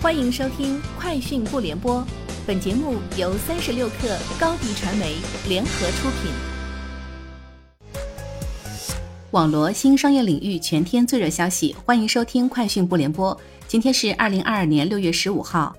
欢迎收听《快讯不联播》，本节目由三十六克高低传媒联合出品。网罗新商业领域全天最热消息，欢迎收听《快讯不联播》。今天是二零二二年六月十五号。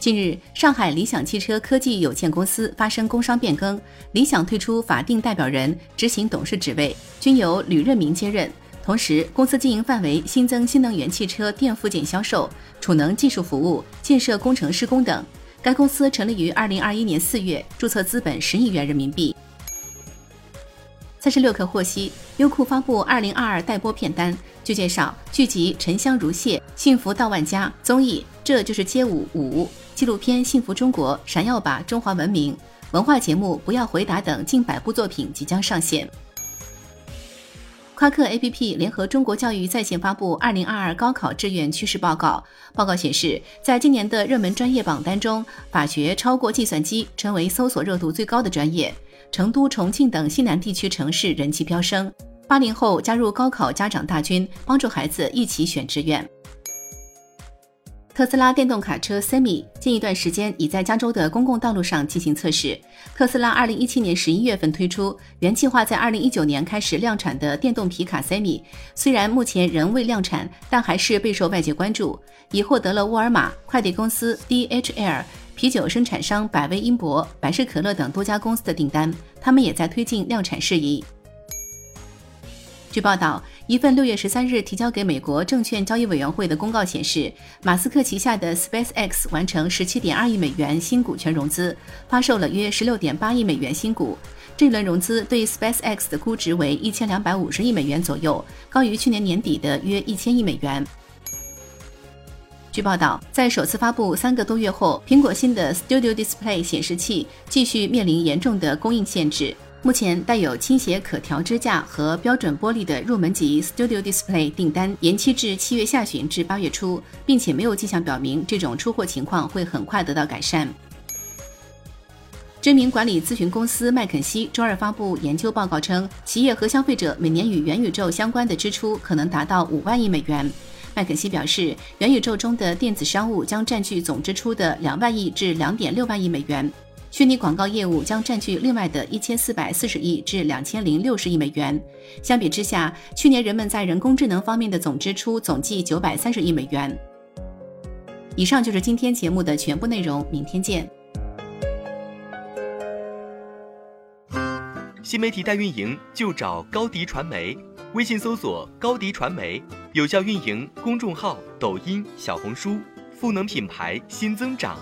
近日，上海理想汽车科技有限公司发生工商变更，理想退出法定代表人、执行董事职位，均由吕任明接任。同时，公司经营范围新增新能源汽车电附件销售、储能技术服务、建设工程施工等。该公司成立于二零二一年四月，注册资本十亿元人民币。三十六氪获悉，优酷发布二零二二待播片单，据介绍，剧集《沉香如屑》《幸福到万家》综艺《这就是街舞五》纪录片《幸福中国》《闪耀吧中华文明》文化节目《不要回答》等近百部作品即将上线。夸克 APP 联合中国教育在线发布二零二二高考志愿趋势报告。报告显示，在今年的热门专业榜单中，法学超过计算机，成为搜索热度最高的专业。成都、重庆等西南地区城市人气飙升。八零后加入高考家长大军，帮助孩子一起选志愿。特斯拉电动卡车 Semi 近一段时间已在加州的公共道路上进行测试。特斯拉二零一七年十一月份推出，原计划在二零一九年开始量产的电动皮卡 Semi，虽然目前仍未量产，但还是备受外界关注，已获得了沃尔玛、快递公司 DHL、啤酒生产商百威英博、百事可乐等多家公司的订单，他们也在推进量产事宜。据报道，一份六月十三日提交给美国证券交易委员会的公告显示，马斯克旗下的 SpaceX 完成十七点二亿美元新股权融资，发售了约十六点八亿美元新股。这轮融资对 SpaceX 的估值为一千两百五十亿美元左右，高于去年年底的约一千亿美元。据报道，在首次发布三个多月后，苹果新的 Studio Display 显示器继续面临严重的供应限制。目前带有倾斜可调支架和标准玻璃的入门级 Studio Display 订单延期至七月下旬至八月初，并且没有迹象表明这种出货情况会很快得到改善。知名管理咨询公司麦肯锡周二发布研究报告称，企业和消费者每年与元宇宙相关的支出可能达到五万亿美元。麦肯锡表示，元宇宙中的电子商务将占据总支出的两万亿至两点六万亿美元。虚拟广告业务将占据另外的一千四百四十亿至两千零六十亿美元。相比之下，去年人们在人工智能方面的总支出总计九百三十亿美元。以上就是今天节目的全部内容，明天见。新媒体代运营就找高迪传媒，微信搜索高迪传媒，有效运营公众号、抖音、小红书，赋能品牌新增长。